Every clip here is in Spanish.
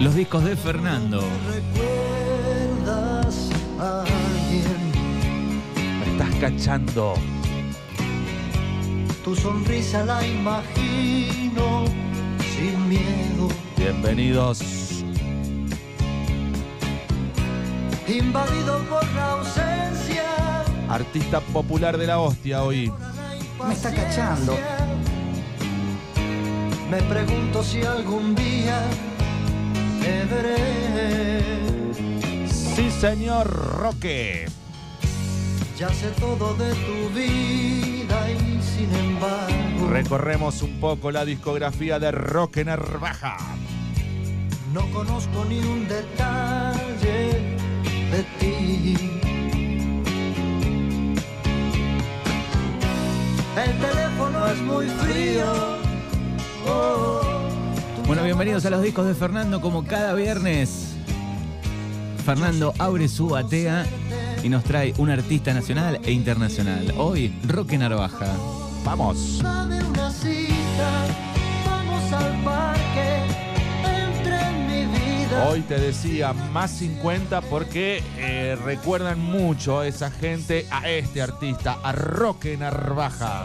Los discos de Fernando. ¿Recuerdas a alguien? Me estás cachando. Tu sonrisa la imagino sin miedo. Bienvenidos. Invadido por la ausencia. Artista popular de la hostia hoy. Me está cachando. Me pregunto si algún día. Sí, señor Roque. Ya sé todo de tu vida y sin embargo Recorremos un poco la discografía de Roque Narvaja. no conozco ni un detalle de ti. El teléfono es muy frío. Oh, Bueno, bienvenidos a los discos de Fernando como cada viernes. Fernando abre su batea y nos trae un artista nacional e internacional. Hoy, Roque Narvaja. Vamos. Dame una cita, vamos al parque, entra en mi vida. Hoy te decía más 50 porque eh, recuerdan mucho a esa gente, a este artista, a Roque Narvaja.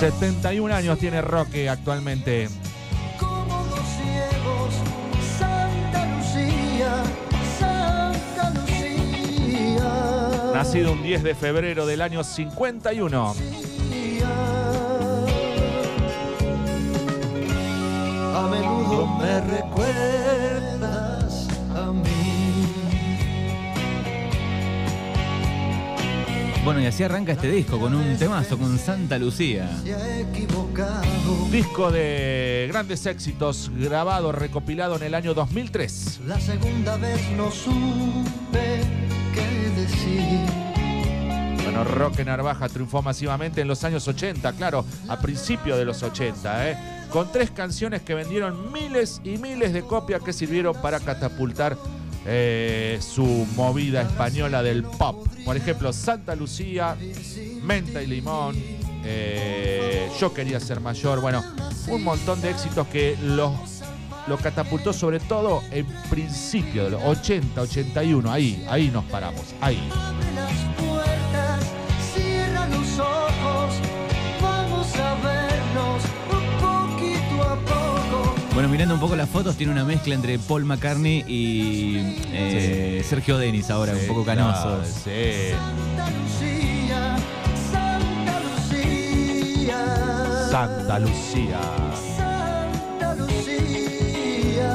71 años tiene Roque actualmente. como dos ciegos. Santa Lucía, Santa Lucía. Nacido un 10 de febrero del año 51. A menudo me recuerdas Bueno, y así arranca este disco con un temazo con Santa Lucía. Se ha equivocado. Disco de grandes éxitos grabado, recopilado en el año 2003. La segunda vez no supe qué decir. Bueno, Roque Narvaja triunfó masivamente en los años 80, claro, a principios de los 80, ¿eh? con tres canciones que vendieron miles y miles de copias que sirvieron para catapultar eh, su movida española del pop. Por ejemplo, Santa Lucía, Menta y Limón, eh, Yo quería ser mayor, bueno, un montón de éxitos que lo catapultó sobre todo en principio de los 80, 81, ahí, ahí nos paramos, ahí. Bueno, mirando un poco las fotos, tiene una mezcla entre Paul McCartney y eh, Sergio Denis ahora, un poco canoso. Claro, sí. Santa Lucía, Santa Lucía. Santa Lucía. Santa Lucía.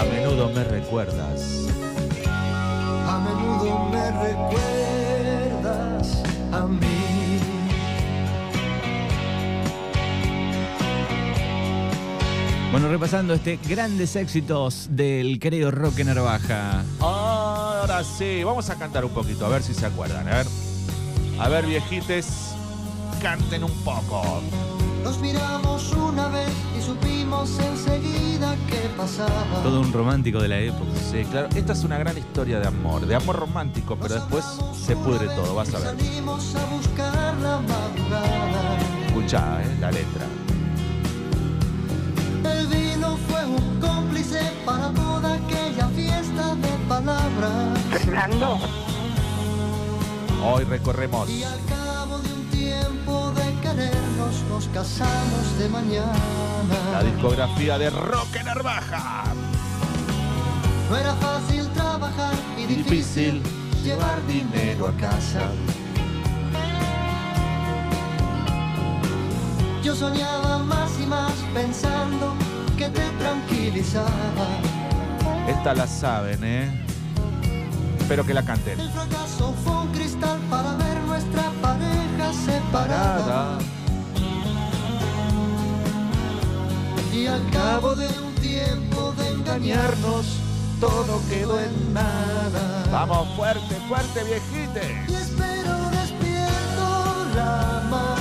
A menudo me recuerdas. A menudo me recuerdas a mí. Bueno, repasando este grandes éxitos del querido Roque Narvaja. Ahora sí, vamos a cantar un poquito, a ver si se acuerdan. A ver, a ver viejites, canten un poco. Nos miramos una vez y supimos enseguida qué pasaba. Todo un romántico de la época. Sí, claro, esta es una gran historia de amor, de amor romántico, pero después se pudre todo, vas a ver. Salimos a buscar la madrugada. Escuchá, eh, la letra. Palabras. Fernando, Hoy recorremos Y al cabo de un tiempo de querernos, nos casamos de la mañana. discografía de Roque Narvaja. No era fácil trabajar y Difícil difícil llevar dinero a casa. Yo soñaba más y más pensando que te tranquilizaba. Esta la saben, ¿eh? Espero que la canten. El fracaso fue un cristal para ver nuestra pareja separada. Parada. Y al cabo de un tiempo de engañarnos, todo quedó en nada. Vamos, fuerte, fuerte, viejite. Y espero despierto la mañana,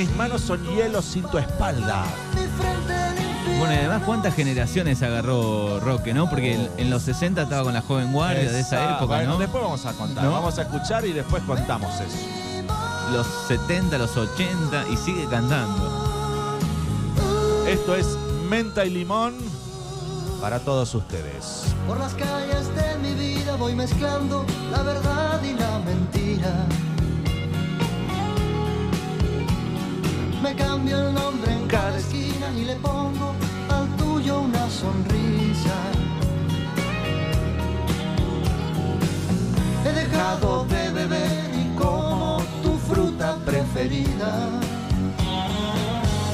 Mis manos son hielo, sin tu espalda. Bueno, y además, ¿cuántas generaciones agarró Roque, no? Porque en, en los 60 estaba con la joven guardia de esa Esa- época, bueno, ¿no? Después vamos a contar. ¿No? Vamos a escuchar y después contamos eso. Los 70, los 80 y sigue cantando. Esto es menta y limón para todos ustedes. Por las calles de mi vida voy mezclando la verdad y la mentira. Me cambio el nombre en cada esquina y le pongo al tuyo una sonrisa. He dejado de beber y como tu fruta preferida.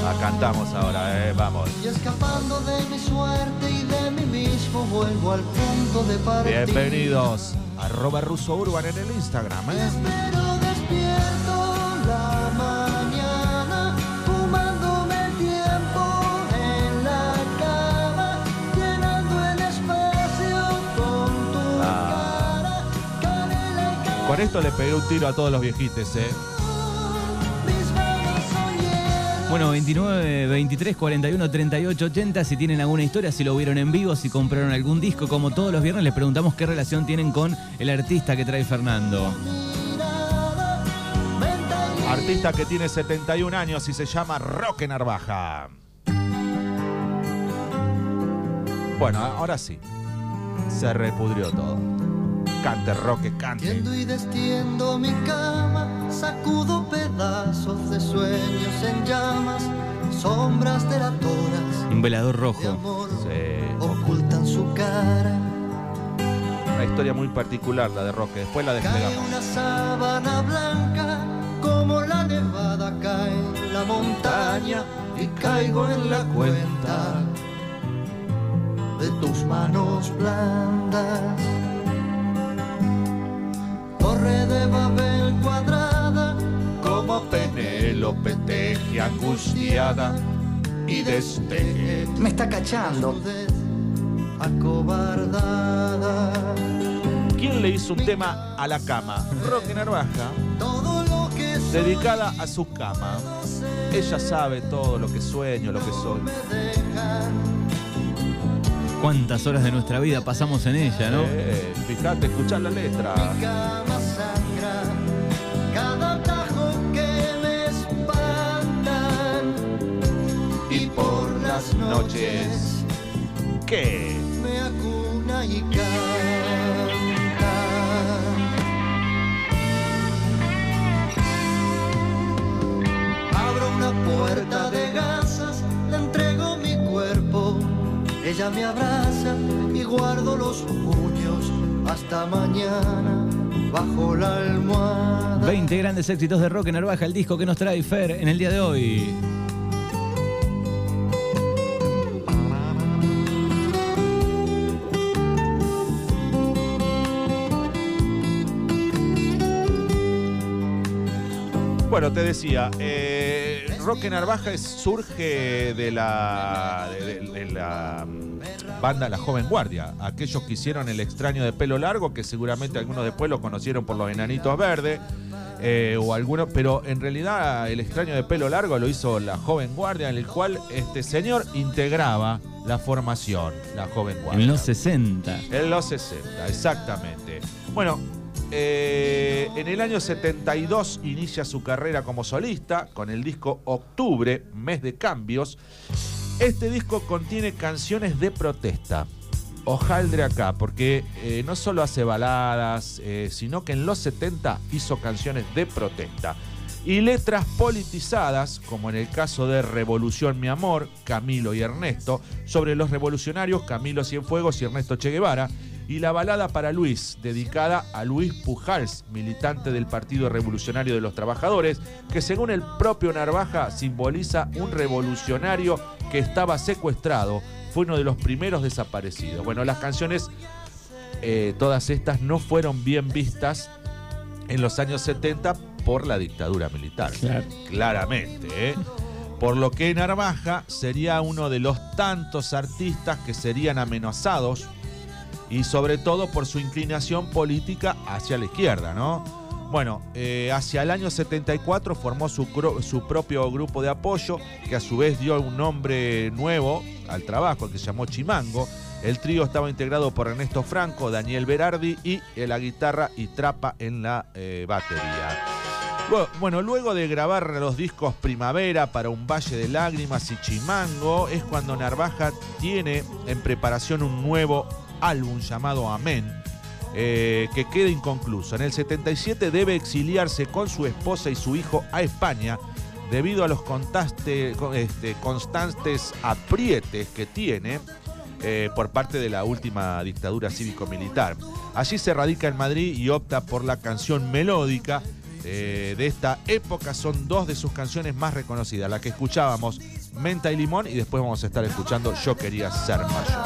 La cantamos ahora, eh, vamos. Y escapando de mi suerte y de mí mismo vuelvo al punto de partida. Bienvenidos. Arroba Ruso Urban en el Instagram, ¿eh? Con esto le pegué un tiro a todos los viejites, ¿eh? Bueno, 29, 23, 41, 38, 80. Si tienen alguna historia, si lo vieron en vivo, si compraron algún disco, como todos los viernes, les preguntamos qué relación tienen con el artista que trae Fernando. Artista que tiene 71 años y se llama Roque Narvaja. Bueno, ahora sí. Se repudrió todo. Cante, Roque, cante. Tiendo y destiendo mi cama, sacudo pedazos de sueños en llamas, sombras delatoras Un velador de rojo. amor Sí. ocultan su cara. Una historia muy particular la de Roque. Después la Cae desplegamos. una sábana blanca como la nevada cae en la montaña y caigo en la cuenta de tus manos blandas. Torre de Babel cuadrada Como Penélope teje angustiada y desteje. Me está cachando. acobardada. ¿Quién le hizo un tema a la cama? Roque Narvaja. Todo lo que soy Dedicada a su cama. Ella sabe todo lo que sueño, lo que soy. ¿Cuántas horas de nuestra vida pasamos en ella, no? Eh, fíjate, escuchar la letra. Las noches ¿Qué? me acuna y canta. Abro una puerta de gasas, le entrego mi cuerpo. Ella me abraza y guardo los puños hasta mañana bajo la almohada. 20 grandes éxitos de rock en Narvaja, el disco que nos trae Fer en el día de hoy. Bueno, te decía, eh, Roque Narvaja es- surge de la, de, de- de la mm, banda La Joven Guardia, aquellos que hicieron El extraño de pelo largo, que seguramente algunos después lo conocieron por los enanitos verdes, eh, o algunos, pero en realidad El extraño de pelo largo lo hizo La Joven Guardia, en el cual este señor integraba la formación, La Joven Guardia. En los 60. En los 60, exactamente. Bueno, eh, en el año 72 inicia su carrera como solista con el disco Octubre, Mes de Cambios. Este disco contiene canciones de protesta. Ojaldre acá, porque eh, no solo hace baladas, eh, sino que en los 70 hizo canciones de protesta. Y letras politizadas, como en el caso de Revolución Mi Amor, Camilo y Ernesto, sobre los revolucionarios Camilo Cienfuegos y Ernesto Che Guevara, y la balada para Luis, dedicada a Luis Pujals, militante del Partido Revolucionario de los Trabajadores, que según el propio Narvaja simboliza un revolucionario que estaba secuestrado, fue uno de los primeros desaparecidos. Bueno, las canciones, eh, todas estas no fueron bien vistas en los años 70 por la dictadura militar. Claro. Claramente, ¿eh? Por lo que Narvaja sería uno de los tantos artistas que serían amenazados y sobre todo por su inclinación política hacia la izquierda, ¿no? Bueno, eh, hacia el año 74 formó su, propio grupo de apoyo, que a su vez dio un nombre nuevo al trabajo, que se llamó Chimango. El trío estaba integrado por Ernesto Franco, Daniel Berardi y eh, la guitarra y trapa en la eh, batería. Bueno, luego de grabar los discos Primavera para un Valle de Lágrimas y Chimango, es cuando Narvaja tiene en preparación un nuevo álbum llamado Amén, eh, que queda inconcluso. En el 77 debe exiliarse con su esposa y su hijo a España debido a los este, constantes aprietes que tiene eh, por parte de la última dictadura cívico-militar. Allí se radica en Madrid y opta por la canción melódica. Eh, de esta época son dos de sus canciones más reconocidas, la que escuchábamos, Menta y Limón, y después vamos a estar escuchando Yo quería ser mayor.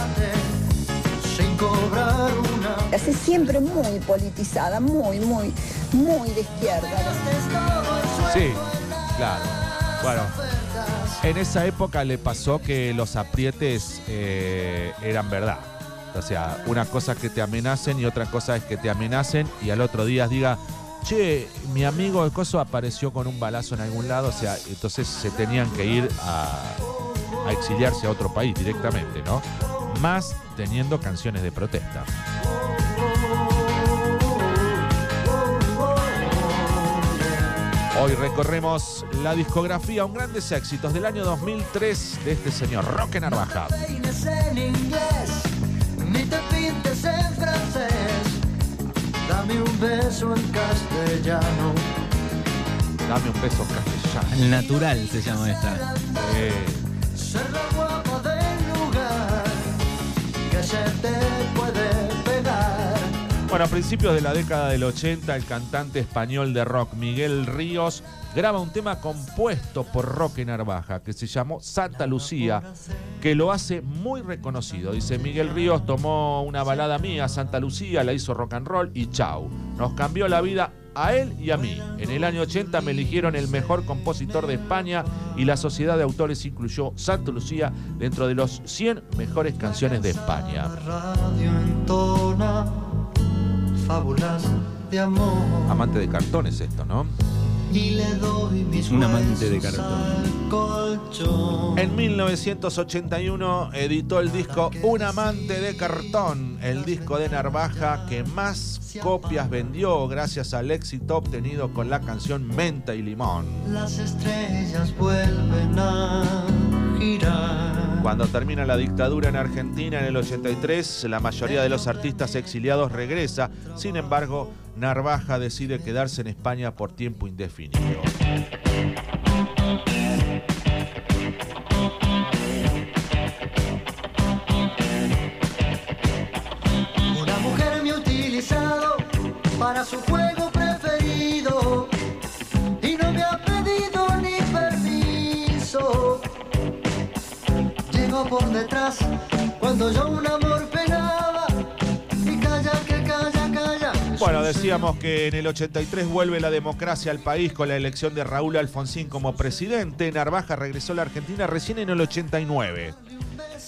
Así siempre muy politizada, muy, muy, muy de izquierda. Sí, claro. Bueno, en esa época le pasó que los aprietes eh, eran verdad. O sea, una cosa es que te amenacen y otra cosa es que te amenacen y al otro día diga, che, mi amigo de Coso apareció con un balazo en algún lado. O sea, entonces se tenían que ir a, exiliarse a otro país directamente, ¿no? Más teniendo canciones de protesta. Hoy recorremos la discografía, un grandes éxitos del año 2003 de este señor Roque Narvaja. peines en inglés, ni te pintes en francés. Dame un beso en castellano. Dame un beso castellano. El natural se llama esta. Eh, Ser la guapa del lugar que se te puede pegar. Bueno, a principios de la década del 80, el cantante español de rock Miguel Ríos graba un tema compuesto por Roque Narvaja que se llamó Santa Lucía, que lo hace muy reconocido. Dice, Miguel Ríos tomó una balada mía, Santa Lucía, la hizo rock and roll y chau. Nos cambió la vida a él y a mí. En el año 80 me eligieron el mejor compositor de España y la Sociedad de Autores incluyó Santa Lucía dentro de los 100 mejores canciones de España. Amante de cartones esto, ¿no? Y le doy mis Un amante de cartón. al colchón. En 1981 editó el disco Un amante de cartón, el disco de Narvaja que más copias vendió gracias al éxito obtenido con la canción Menta y Limón. Las estrellas vuelven a girar. Cuando termina la dictadura en Argentina en el 83, la mayoría de los artistas exiliados regresa. Sin embargo, Narvaja decide quedarse en España por tiempo indefinido. Una mujer me ha utilizado para su juego preferido y no me ha pedido ni permiso. Llegó por detrás cuando yo un amor Bueno, decíamos que en el 83 vuelve la democracia al país con la elección de Raúl Alfonsín como presidente. Narvaja regresó a la Argentina recién en el 89,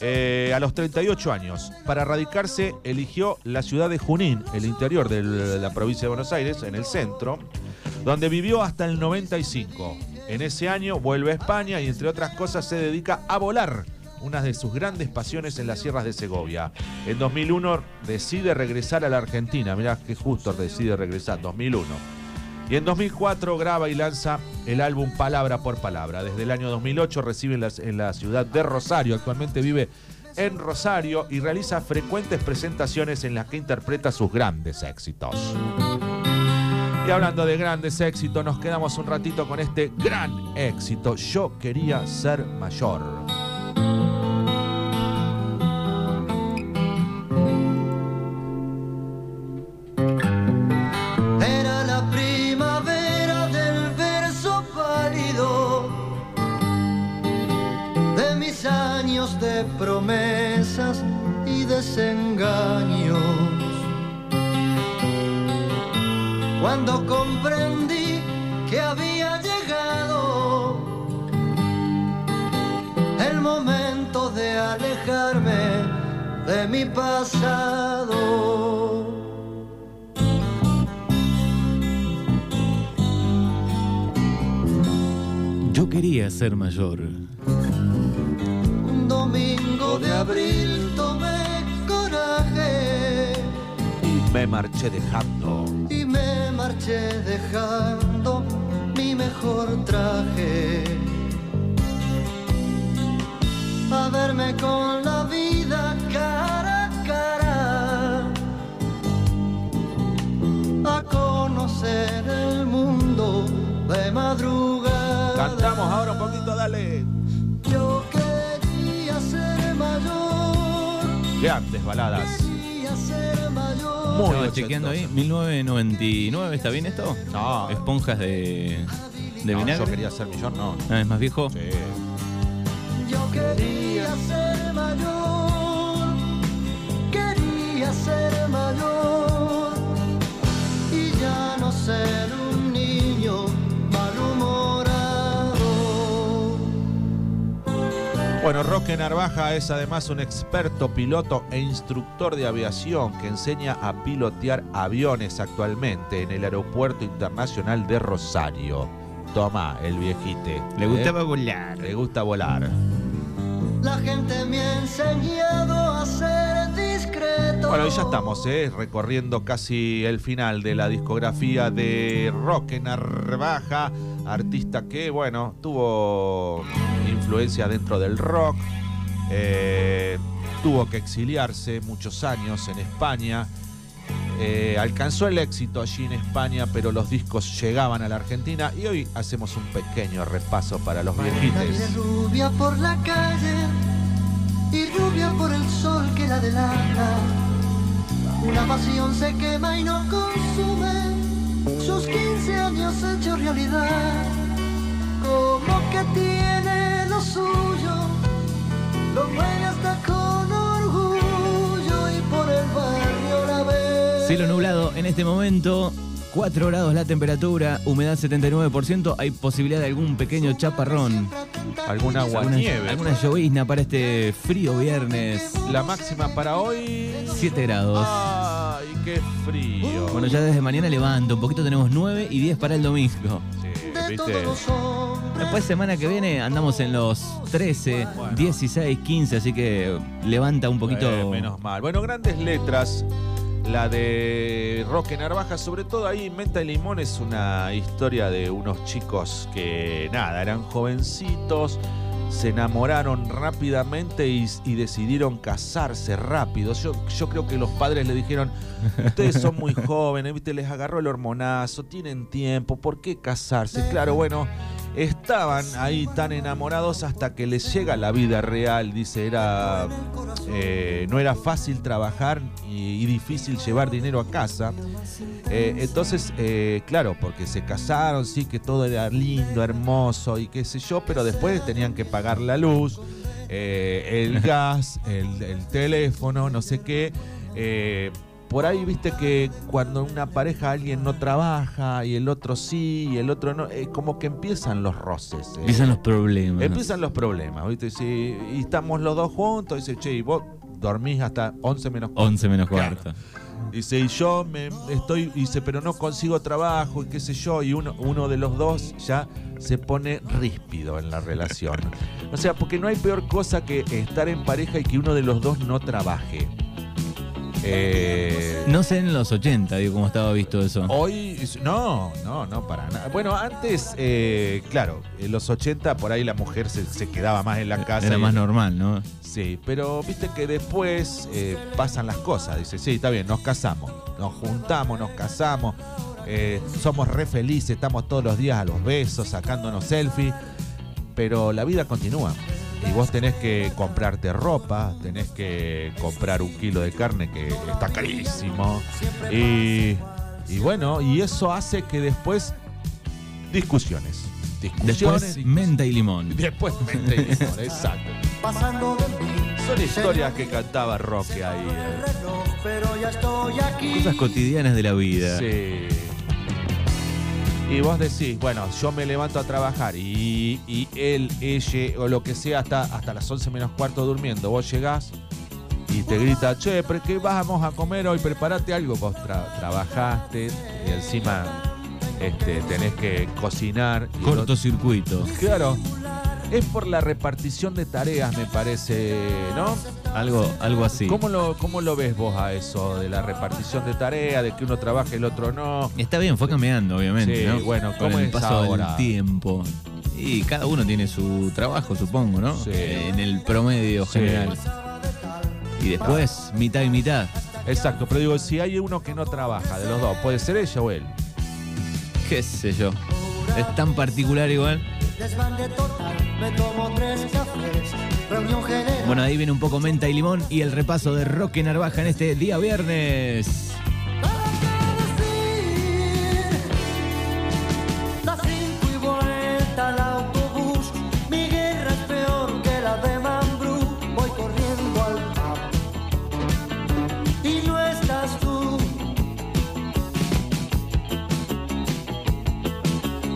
eh, a los 38 años. Para radicarse eligió la ciudad de Junín, el interior de la provincia de Buenos Aires, en el centro, donde vivió hasta el 95. En ese año vuelve a España y entre otras cosas se dedica a volar una de sus grandes pasiones en las sierras de Segovia. En 2001 decide regresar a la Argentina, mirá que justo decide regresar, 2001. Y en 2004 graba y lanza el álbum Palabra por Palabra. Desde el año 2008 recibe en la, en la ciudad de Rosario, actualmente vive en Rosario y realiza frecuentes presentaciones en las que interpreta sus grandes éxitos. Y hablando de grandes éxitos, nos quedamos un ratito con este gran éxito. Yo quería ser mayor. cuando comprendí que había llegado el momento de alejarme de mi pasado. Yo quería ser mayor. Un domingo de abril tomé coraje. Y me marché dejando marché dejando mi mejor traje. A verme con la vida cara a cara. A conocer el mundo de madrugada. Cantamos ahora un poquito, dale. Yo quería ser mayor. Grandes baladas. Muy Estaba chequeando ahí, 1999, ¿está bien esto? No, Esponjas de, de no, vinagre. yo quería ser millón, no. Ah, es más viejo. Sí. Yo quería ser mayor, quería ser mayor y ya no ser un Bueno, Roque Narvaja es además un experto piloto e instructor de aviación que enseña a pilotear aviones actualmente en el Aeropuerto Internacional de Rosario. Toma, el viejite. Le ¿Eh? gustaba volar. Le gusta volar. La gente me ha enseñado a ser discreto. Bueno, y ya estamos, ¿eh? recorriendo casi el final de la discografía de Roque Narvaja, artista que, bueno, tuvo influencia dentro del rock, eh, tuvo que exiliarse muchos años en España, eh, alcanzó el éxito allí en España, pero los discos llegaban a la Argentina y hoy hacemos un pequeño repaso para los viejites. rubia por la calle y rubia por el sol que la delata. Una pasión se quema y no consume sus 15 años hecho realidad. Como que tiene lo suyo, lo mueve hasta con orgullo y por el barrio la ve. Cielo nublado en este momento. 4 grados la temperatura, humedad 79%, hay posibilidad de algún pequeño chaparrón. Algún agua Alguna, nieve. alguna llovizna para este frío viernes. La máxima para hoy. 7 grados. ¡Ay, qué frío! Bueno, ya desde mañana levanto, un poquito tenemos 9 y 10 para el domingo. Sí, ¿viste? Después semana que viene andamos en los 13, 16, 15, así que levanta un poquito. Eh, menos mal. Bueno, grandes letras. La de Roque Narvaja, sobre todo ahí, Menta y Limón es una historia de unos chicos que, nada, eran jovencitos, se enamoraron rápidamente y, y decidieron casarse rápido. Yo, yo creo que los padres le dijeron, ustedes son muy jóvenes, ¿viste? les agarró el hormonazo, tienen tiempo, ¿por qué casarse? Claro, bueno, estaban ahí tan enamorados hasta que les llega la vida real, dice, era eh, no era fácil trabajar y, y difícil llevar dinero a casa. Eh, entonces, eh, claro, porque se casaron, sí, que todo era lindo, hermoso y qué sé yo, pero después tenían que pagar la luz, el gas, el, el teléfono, no sé qué. Por ahí viste que cuando una pareja alguien no trabaja y el otro sí y el otro no, eh, como que empiezan los roces. eh. Empiezan los problemas. Empiezan los problemas, ¿viste? Si, y estamos los dos juntos, dice, che, y vos dormís hasta 11 menos cuarto. 11 menos Claro. cuarto. Dice, y yo me estoy, dice, pero no consigo trabajo y qué sé yo, y uno, uno de los dos ya se pone ríspido en la relación. O sea, porque no hay peor cosa que estar en pareja y que uno de los dos no trabaje. Eh, No sé en los 80, digo, cómo estaba visto eso. Hoy, no, no, no, para nada. Bueno, antes, eh, claro, en los 80 por ahí la mujer se, se quedaba más en la casa. Era y- más normal, ¿no? Sí, pero viste que después eh, pasan las cosas. Dice, sí, está bien, nos casamos, nos juntamos, nos casamos, eh, somos re felices, estamos todos los días a los besos, sacándonos selfies, pero la vida continúa. Y vos tenés que comprarte ropa, tenés que comprar un kilo de carne que está carísimo. Y, y bueno, y eso hace que después discusiones. Discusiones. Después, menta y limón. Después mente y limón, exacto. pasando. Son historias que cantaba Roque ahí. eh. Cosas cotidianas de la vida. Sí. Y vos decís, bueno, yo me levanto a trabajar y, y él, ella o lo que sea hasta, hasta las 11 menos cuarto durmiendo. Vos llegás y te grita, che, ¿pero qué vamos a comer hoy? Prepárate algo. Vos tra- trabajaste y encima este, tenés que cocinar. Cortocircuito. Claro, Es por la repartición de tareas, me parece, ¿no? Algo, algo así. ¿Cómo lo, ¿Cómo lo ves vos a eso de la repartición de tareas, de que uno trabaje y el otro no? Está bien, fue cambiando, obviamente, Sí, ¿no? bueno, Con ¿cómo el es paso ahora? del tiempo. Y cada uno tiene su trabajo, supongo, ¿no? Sí. Eh, En el promedio Sí. general. Y después, mitad y mitad. Exacto, pero digo, si hay uno que no trabaja de los dos, ¿puede ser ella o él? Qué sé yo. Es tan particular igual. Desbande total, me tomo tres cafés. Bueno, ahí viene un poco menta y limón y el repaso de Roque Narvaja en este día viernes.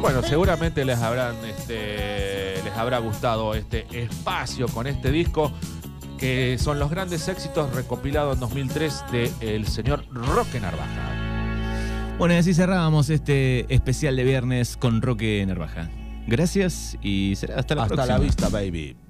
Bueno, seguramente les habrán, este, les habrá gustado este espacio con este disco que son los grandes éxitos recopilados en 2003 de el señor Roque Narvaja. Bueno, y así cerrábamos este especial de viernes con Roque Narvaja. Gracias y será hasta la Hasta próxima. la vista, baby.